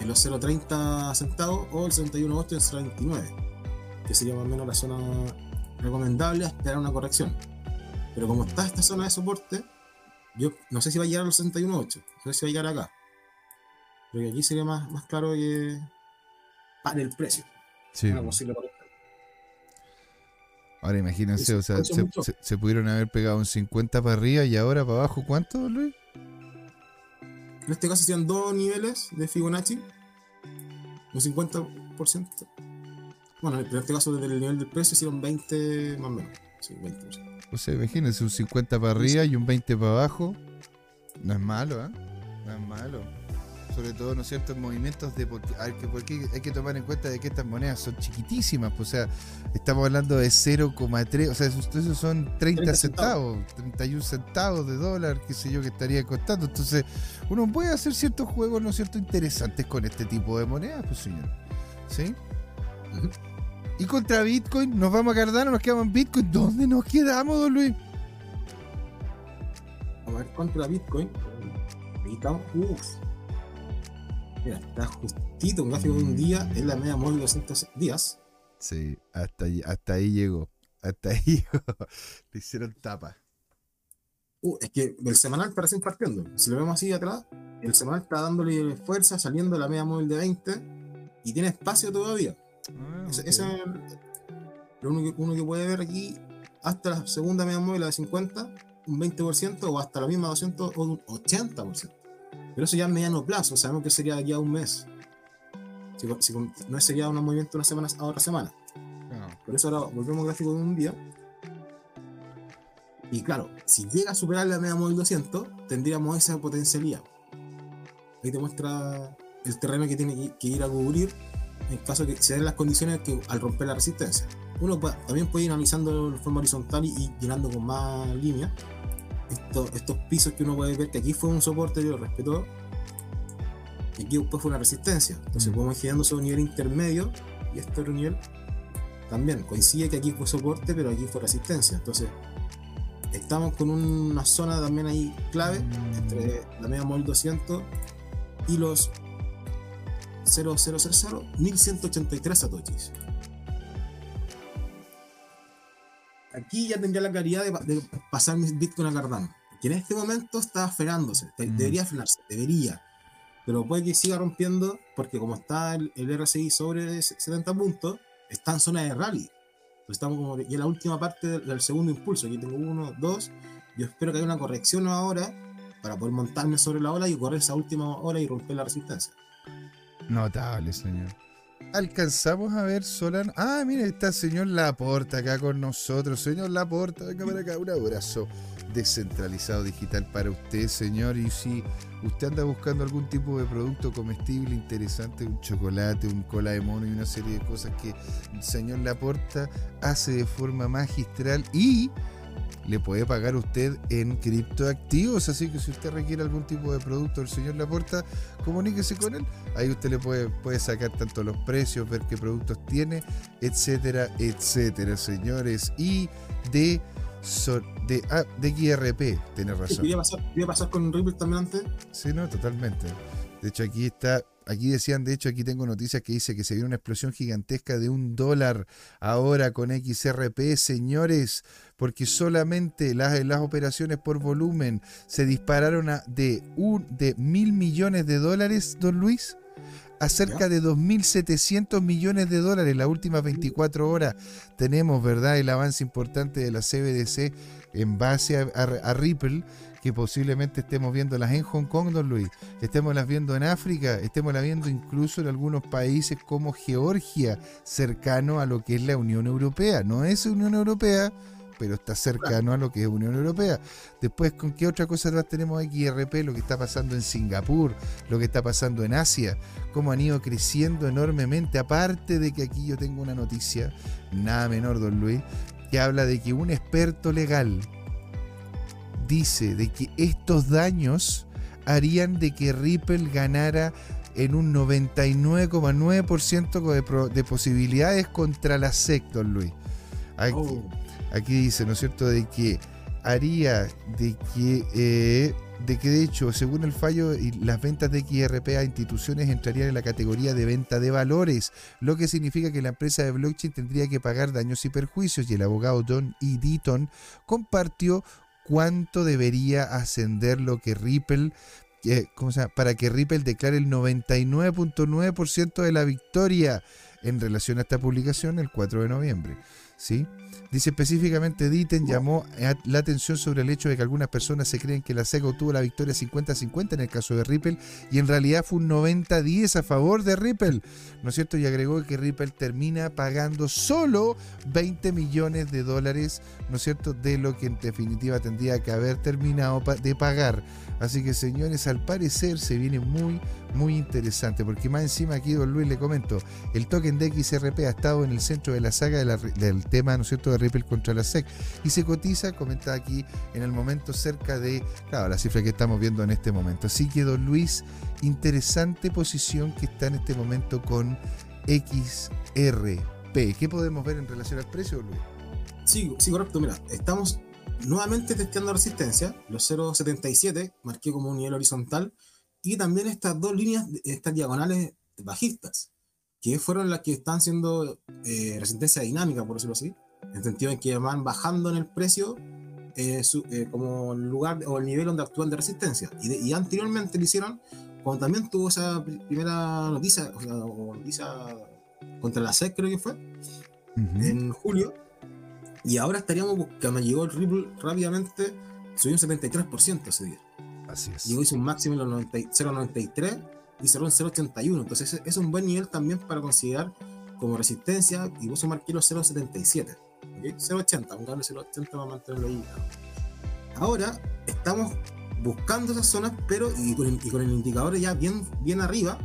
en los 0.30 centavos o el 61.8 en 0.29, que sería más o menos la zona recomendable a esperar una corrección. Pero como está esta zona de soporte, yo no sé si va a llegar a los 61.8, no sé si va a llegar acá. Pero que aquí sería más, más claro que para el precio. Sí. una posible corrección. Ahora imagínense, Eso- o sea, se, mucho. se- se pudieron haber pegado un 50 para arriba y ahora para abajo, ¿cuánto, Luis? En este caso serían dos niveles de Fibonacci, un 50%. Bueno, en este caso desde el nivel del precio hicieron 20 más o menos. Sí, 20%. O sea, imagínense, un 50 para arriba y un 20 para abajo. No es malo, ¿eh? No es malo. Sobre todo, ¿no es cierto?, en movimientos de... Porque, hay, que, porque hay que tomar en cuenta de que estas monedas son chiquitísimas. pues, o sea, estamos hablando de 0,3... O sea, esos, esos son 30, 30 centavos, 31 centavos de dólar, qué sé yo, que estaría costando. Entonces, uno puede hacer ciertos juegos, ¿no es cierto?, interesantes con este tipo de monedas, pues, señor. ¿Sí? Y contra Bitcoin, nos vamos a Cardano, nos quedamos en Bitcoin. ¿Dónde nos quedamos, don Luis? Vamos a ver contra Bitcoin. Ahí estamos. Mira, está justito un gráfico de un día en la media móvil de 200 días. Sí, hasta ahí, hasta ahí llegó. Hasta ahí llegó. Le hicieron tapa. Uh, es que el semanal está recién partiendo. Si lo vemos así atrás, el semanal está dándole fuerza, saliendo de la media móvil de 20 y tiene espacio todavía. Ah, Ese, es lo único que uno que puede ver aquí hasta la segunda media móvil, la de 50, un 20% o hasta la misma 200 o un 80%. Pero eso ya a mediano plazo, sabemos que sería de aquí a un mes. Si- si- no sería un movimiento una semana a otra semana. No. Por eso ahora volvemos al gráfico de un día. Y claro, si llega a superar la media móvil 200, tendríamos esa potencialidad. Ahí te muestra el terreno que tiene que, que ir a cubrir en caso de que se den las condiciones que al romper la resistencia. Uno también puede ir analizando de forma horizontal y, y llenando con más líneas estos, estos pisos que uno puede ver que aquí fue un soporte, lo respetó, y aquí después fue una resistencia. Entonces Mm. podemos ir generando sobre un nivel intermedio y este otro nivel también coincide que aquí fue soporte, pero aquí fue resistencia. Entonces estamos con una zona también ahí clave entre la media móvil 200 y los 0000 1183 satoshis. Aquí ya tendría la claridad de, pa- de pasar mis Bitcoin a Cardano. Que en este momento está frenándose. Mm. Debería frenarse, debería. pero puede que siga rompiendo porque como está el, el RSI sobre 70 puntos, está en zona de rally. Pues estamos como ya en la última parte del, del segundo impulso. Aquí tengo uno, dos. Yo espero que haya una corrección ahora para poder montarme sobre la ola y correr esa última hora y romper la resistencia. Notable, señor. Alcanzamos a ver Solano. Ah, mira, está el señor Laporta acá con nosotros. Señor Laporta, venga para acá. Un abrazo descentralizado digital para usted, señor. Y si usted anda buscando algún tipo de producto comestible interesante, un chocolate, un cola de mono y una serie de cosas que el señor Laporta hace de forma magistral y le puede pagar usted en criptoactivos. Así que si usted requiere algún tipo de producto del señor Laporta, comuníquese con él. Ahí usted le puede, puede sacar tanto los precios, ver qué productos tiene, etcétera, etcétera, señores. Y de, so- de, ah, de XRP, tiene razón. Quería pasar, quería pasar con Ripple también antes. Sí, no, totalmente. De hecho, aquí está, aquí decían, de hecho, aquí tengo noticias que dice que se vio una explosión gigantesca de un dólar ahora con XRP, señores, porque solamente las, las operaciones por volumen se dispararon a de, un, de mil millones de dólares, don Luis, a cerca de 2.700 millones de dólares las últimas 24 horas. Tenemos, ¿verdad?, el avance importante de la CBDC en base a, a- a Ripple que posiblemente estemos viéndolas en Hong Kong, don Luis, estemos las viendo en África, estemos las viendo incluso en algunos países como Georgia, cercano a lo que es la Unión Europea. No es Unión Europea, pero está cercano a lo que es Unión Europea. Después, ¿con qué otra cosa más tenemos aquí? Lo que está pasando en Singapur, lo que está pasando en Asia, cómo han ido creciendo enormemente. Aparte de que aquí yo tengo una noticia, nada menor, don Luis, que habla de que un experto legal dice de que estos daños harían de que Ripple ganara en un 99,9% de, posibilidades contra la SEC, don Luis. Aquí, Oh, aquí dice, ¿no es cierto?, de que haría de que, eh, de que de hecho, según el fallo, las ventas de XRP a instituciones entrarían en la categoría de venta de valores, lo que significa que la empresa de blockchain tendría que pagar daños y perjuicios, y el abogado Don E. Deaton compartió cuánto debería ascender lo que Ripple eh, ¿cómo se llama? para que Ripple declare el 99.9% de la victoria en relación a esta publicación el 4 de noviembre. ¿sí? Dice específicamente, Ditten llamó la atención sobre el hecho de que algunas personas se creen que la SEC obtuvo la victoria 50-50 en el caso de Ripple y en realidad fue un 90-10 a favor de Ripple, ¿no es cierto? Y agregó que Ripple termina pagando solo 20 millones de dólares, ¿no es cierto?, de lo que en definitiva tendría que haber terminado de pagar. Así que señores, al parecer se viene muy, muy interesante, porque más encima aquí, don Luis, le comento, el token de XRP ha estado en el centro de la saga del tema, ¿no es cierto?, de Ripple contra la SEC. Y se cotiza, comenta aquí, en el momento cerca de, claro, la cifra que estamos viendo en este momento. Así que, don Luis, interesante posición que está en este momento con XRP. ¿Qué podemos ver en relación al precio, don Luis? sí, sí, correcto. Mira, estamos nuevamente testeando resistencia. Los 0.77 marqué como un nivel horizontal. Y también estas dos líneas, estas diagonales bajistas, que fueron las que están siendo eh, resistencia dinámica, por decirlo así. En el sentido en que van bajando en el precio eh, su- eh, como el lugar o el nivel donde actúan de resistencia. Y, de- y anteriormente lo hicieron cuando también tuvo esa pri- primera noticia, o sea, o noticia contra la SEC, creo que fue en julio. Y ahora estaríamos buscando, llegó el Ripple rápidamente, subió un 73% ese día. Así es. Llegó hizo un máximo en los 90 0.93 y cerró en 0.81. Entonces es, un buen nivel también para considerar como resistencia y vos marqué los 0.77. ¿ok? 0.80, un cambio 0.80 para mantenerlo ahí. Ahora estamos buscando esas zonas, pero y con, y con el indicador ya bien, bien arriba,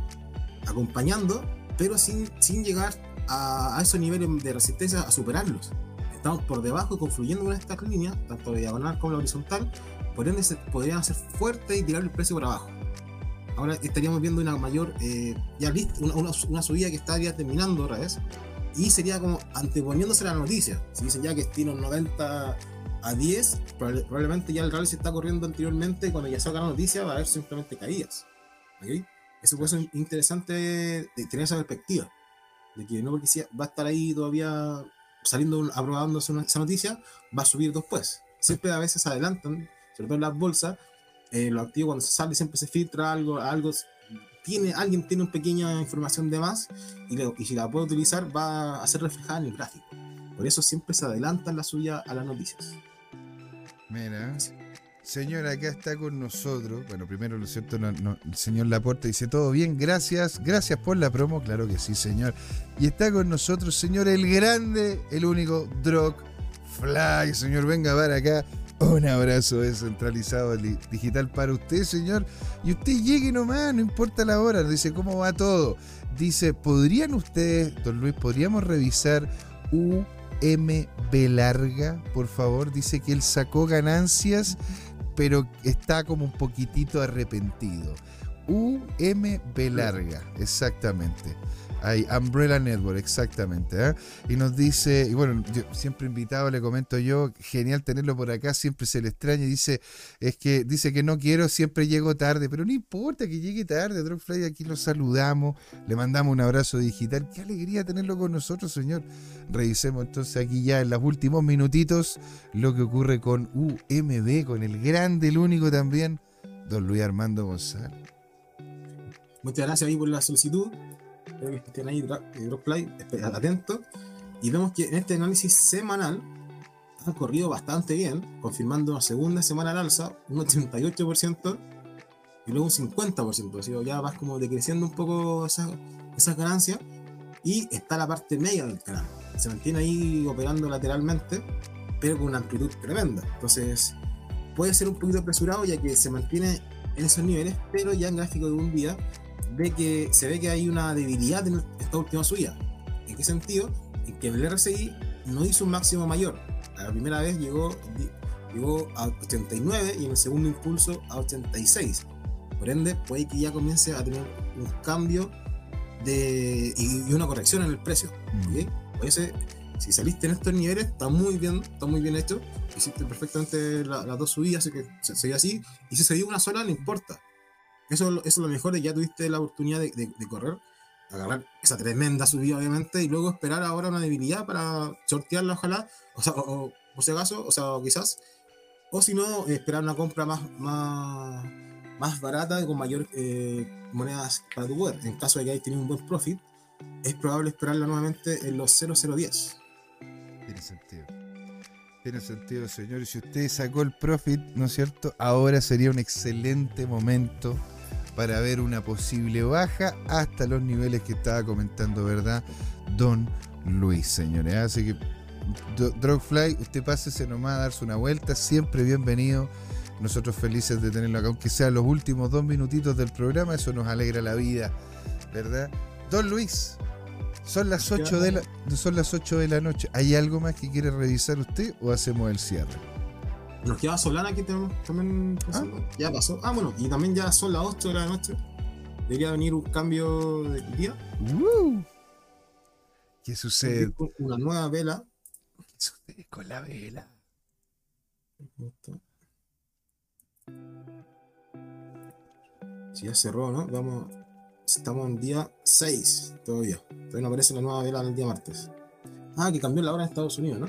acompañando, pero sin, sin llegar a, a esos niveles de resistencia a superarlos. Estamos por debajo y confluyendo con estas líneas, tanto la diagonal como la horizontal, por ende podrían hacer fuertes y tirar el precio por abajo. Ahora estaríamos viendo una mayor, eh, ya lista, una, una, una subida que estaría terminando otra vez, y sería como anteponiéndose a la noticia. Si dicen ya que un 90 a 10, probable- probablemente ya el rally se está corriendo anteriormente, cuando ya salga la noticia va a haber simplemente caídas. ¿ok? Eso puede ser interesante de tener esa perspectiva, de que no porque sea- va a estar ahí todavía saliendo, aprobándose esa noticia, va a subir después. Siempre a veces adelantan, sobre todo en las bolsas, eh, los activos cuando se sale siempre se filtra algo, algo tiene, alguien tiene una pequeña información de más y, le- y si la puede utilizar va a ser reflejada en el gráfico. Por eso siempre se adelantan la suya a las noticias. Mira, señor, acá está con nosotros. Bueno, primero, lo cierto, el señor Laporte dice todo bien, gracias, gracias por la promo, claro que sí, señor. Y está con nosotros, señor, el grande, el único Drog Fly, señor, venga para acá. Un abrazo descentralizado li- digital para usted, señor. Y usted llegue nomás, no importa la hora. Dice, ¿cómo va todo? Dice, ¿podrían ustedes, don Luis, podríamos revisar UMB larga, por favor? Dice que él sacó ganancias, pero está como un poquitito arrepentido. UMB larga, exactamente. Hay Umbrella Network, exactamente. ¿eh? Y nos dice, y bueno, siempre invitado, le comento yo, genial tenerlo por acá, siempre se le extraña. Dice, es que dice que no quiero, siempre llego tarde, pero no importa que llegue tarde, Dropfly, aquí lo saludamos, le mandamos un abrazo digital. Qué alegría tenerlo con nosotros, señor. Revisemos entonces aquí ya en los últimos minutitos lo que ocurre con UMB, con el grande, el único también, don Luis Armando González. Muchas gracias ahí por la solicitud. Espero que estén ahí, Dra- eh, atentos. Y vemos que en este análisis semanal han corrido bastante bien, confirmando una segunda semana al alza, un 88% y luego un 50%. Así que ya vas como decreciendo un poco esas, esas ganancias. Y está la parte media del canal. Se mantiene ahí operando lateralmente, pero con una amplitud tremenda. Entonces, puede ser un poquito apresurado ya que se mantiene en esos niveles, pero ya en gráfico de un día ve que se ve que hay una debilidad en esta última subida. ¿En qué sentido? En que el RSI no hizo un máximo mayor. A la primera vez llegó, llegó a 89 y en el segundo impulso a 86. Por ende, puede que ya comience a tener un cambio de, y, una corrección en el precio. ¿ok? Por eso, si saliste en estos niveles, está muy bien, está muy bien hecho. Hiciste perfectamente la- las dos subidas, así que se, se así. Y si se dio una sola, no importa. Eso, eso es lo mejor, ya tuviste la oportunidad de, correr, agarrar esa tremenda subida, obviamente, y luego esperar ahora una debilidad para sortearla, ojalá, o sea, o, o- por si acaso, o sea, quizás, o si no, esperar una compra más, más, más barata con mayor eh, monedas para tu poder. En caso de que hayas tenido un buen profit, es probable esperarla nuevamente en los 0010. Tiene sentido. Tiene sentido, señor. Si usted sacó el profit, ¿no es cierto? Ahora sería un excelente momento para ver una posible baja hasta los niveles que estaba comentando, ¿verdad? Don Luis, señores. Así que, Drogfly, usted pásese nomás a darse una vuelta. Siempre bienvenido. Nosotros felices de tenerlo acá, aunque sean los últimos dos minutitos del programa, eso nos alegra la vida, ¿verdad? Don Luis, son las Ya. 8 de la, son las 8 de la noche. ¿Hay algo más que quiere revisar usted o hacemos el cierre? Nos queda Solana aquí tenemos también pensando. Ya pasó. Ah, bueno, y también ya son las 8 de la noche. Debería venir un cambio de día. ¿Qué sucede? Una nueva vela. ¿Qué sucede con la vela? Si ya cerró, ¿no? Vamos. Estamos en día 6 todavía. Todavía no aparece la nueva vela el día martes. Ah, que cambió la hora en Estados Unidos, ¿no?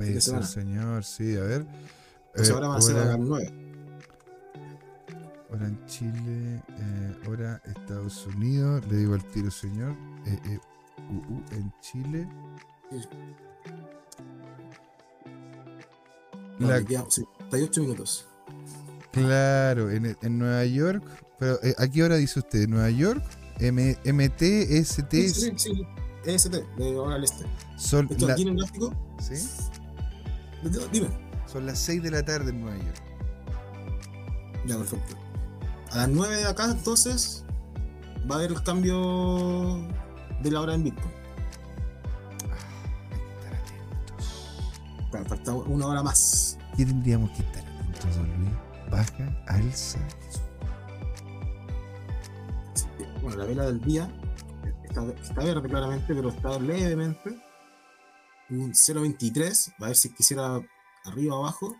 Puede de ser, semana. señor, sí, a ver. Entonces Eh, ahora van a ser a hora, las 9. hora en Chile, eh, hora Estados Unidos. Le digo al tiro, señor. Eh, uh, uh, en Chile. La- quedan 78 minutos. claro, en, en Nueva York. Pero, eh, ¿a qué hora dice usted? ¿Nueva York? M, MT, ST, Sí, sí, sí. EST, de hora al este. son, Esto la- aquí en el gráfico. ¿sí? Dime. son las 6 de la tarde en Nueva York. Ya, perfecto. A las 9 de acá, entonces, va a haber el cambio de la hora en Bitcoin. Hay que estar atentos. Claro, falta una hora más. ¿Qué tendríamos que estar atentos, don Luis? Baja, alza. Bueno, la vela del día está, está verde claramente, pero está levemente. Un 0.23, va a ver si quisiera arriba o abajo.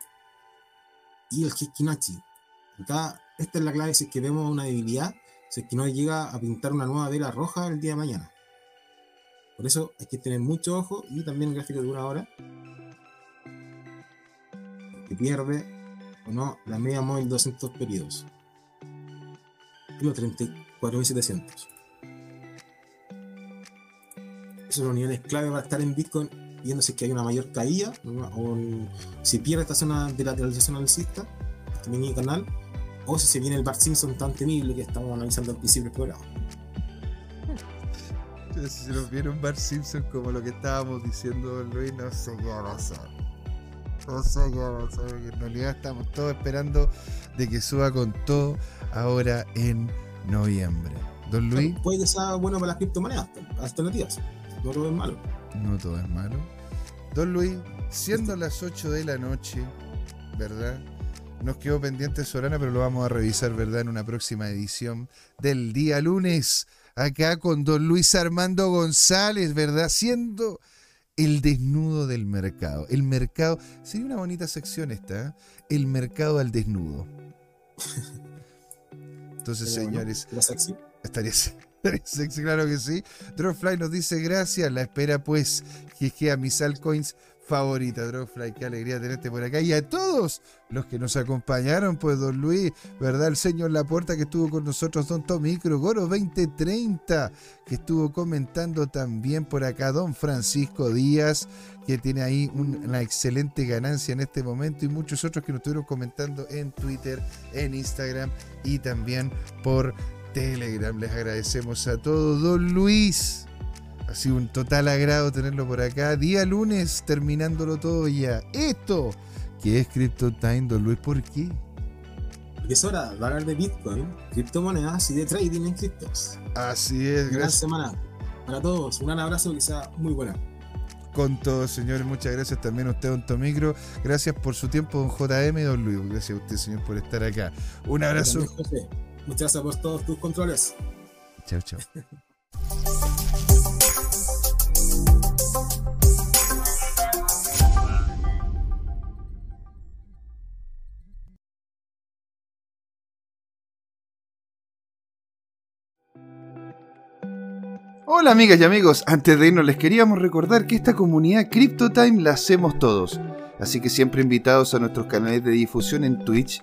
Y el Hikinachi. Acá, esta es la clave si es que vemos una debilidad, si es que no llega a pintar una nueva vela roja el día de mañana. Por eso hay que tener mucho ojo y también el gráfico de una hora. Que pierde o no la media móvil 200 periodos. Digo, 34.700. Esos son los niveles clave para estar en Bitcoin, viéndose que hay una mayor caída, o si pierde esta zona de lateralización alcista, este mini canal, o si se viene el Bart Simpson tan temible que estamos analizando al principio del programa. Si se nos viene un Bart Simpson como lo que estábamos diciendo, Luis, no sé qué va a pasar. No sé qué va a pasar, porque en realidad estamos todos esperando de que suba con todo ahora en noviembre. Don Luis. puede que sea bueno para las criptomonedas alternativas. No todo es malo. No todo es malo. Don Luis, siendo las 8 de la noche, ¿verdad? Nos quedó pendiente Sorana, pero lo vamos a revisar, ¿verdad? En una próxima edición del día lunes. Acá con don Luis Armando González, ¿verdad? Siendo el desnudo del mercado. El mercado, sería una bonita sección esta, ¿eh? el mercado al desnudo. Entonces, señores, estaría claro que sí. Dropfly nos dice gracias, la espera pues, que a mis altcoins favorita, Dropfly. Qué alegría tenerte por acá. Y a todos los que nos acompañaron, pues, don Luis, ¿verdad? El señor Laporta que estuvo con nosotros, don Tomicro, Goro 2030, que estuvo comentando también por acá, don Francisco Díaz, que tiene ahí una excelente ganancia en este momento, y muchos otros que nos estuvieron comentando en Twitter, en Instagram y también por Telegram. Les agradecemos a todos, don Luis. Ha sido un total agrado tenerlo por acá. Día lunes, terminándolo todo ya. Esto, que es CryptoTime, don Luis, ¿por qué? Porque es hora de hablar de Bitcoin, criptomonedas y de trading en criptos. Así es, gracias. semana para todos. Un gran abrazo que sea muy buena. Con todos, señores. Muchas gracias también a usted, don Tomicro. Gracias por su tiempo, don JM y don Luis. Gracias a usted, señor, por estar acá. Un abrazo. Muchas gracias por todos tus controles. Chao, chao. Hola amigas y amigos, antes de irnos les queríamos recordar que esta comunidad CryptoTime la hacemos todos, así que siempre invitados a nuestros canales de difusión en Twitch,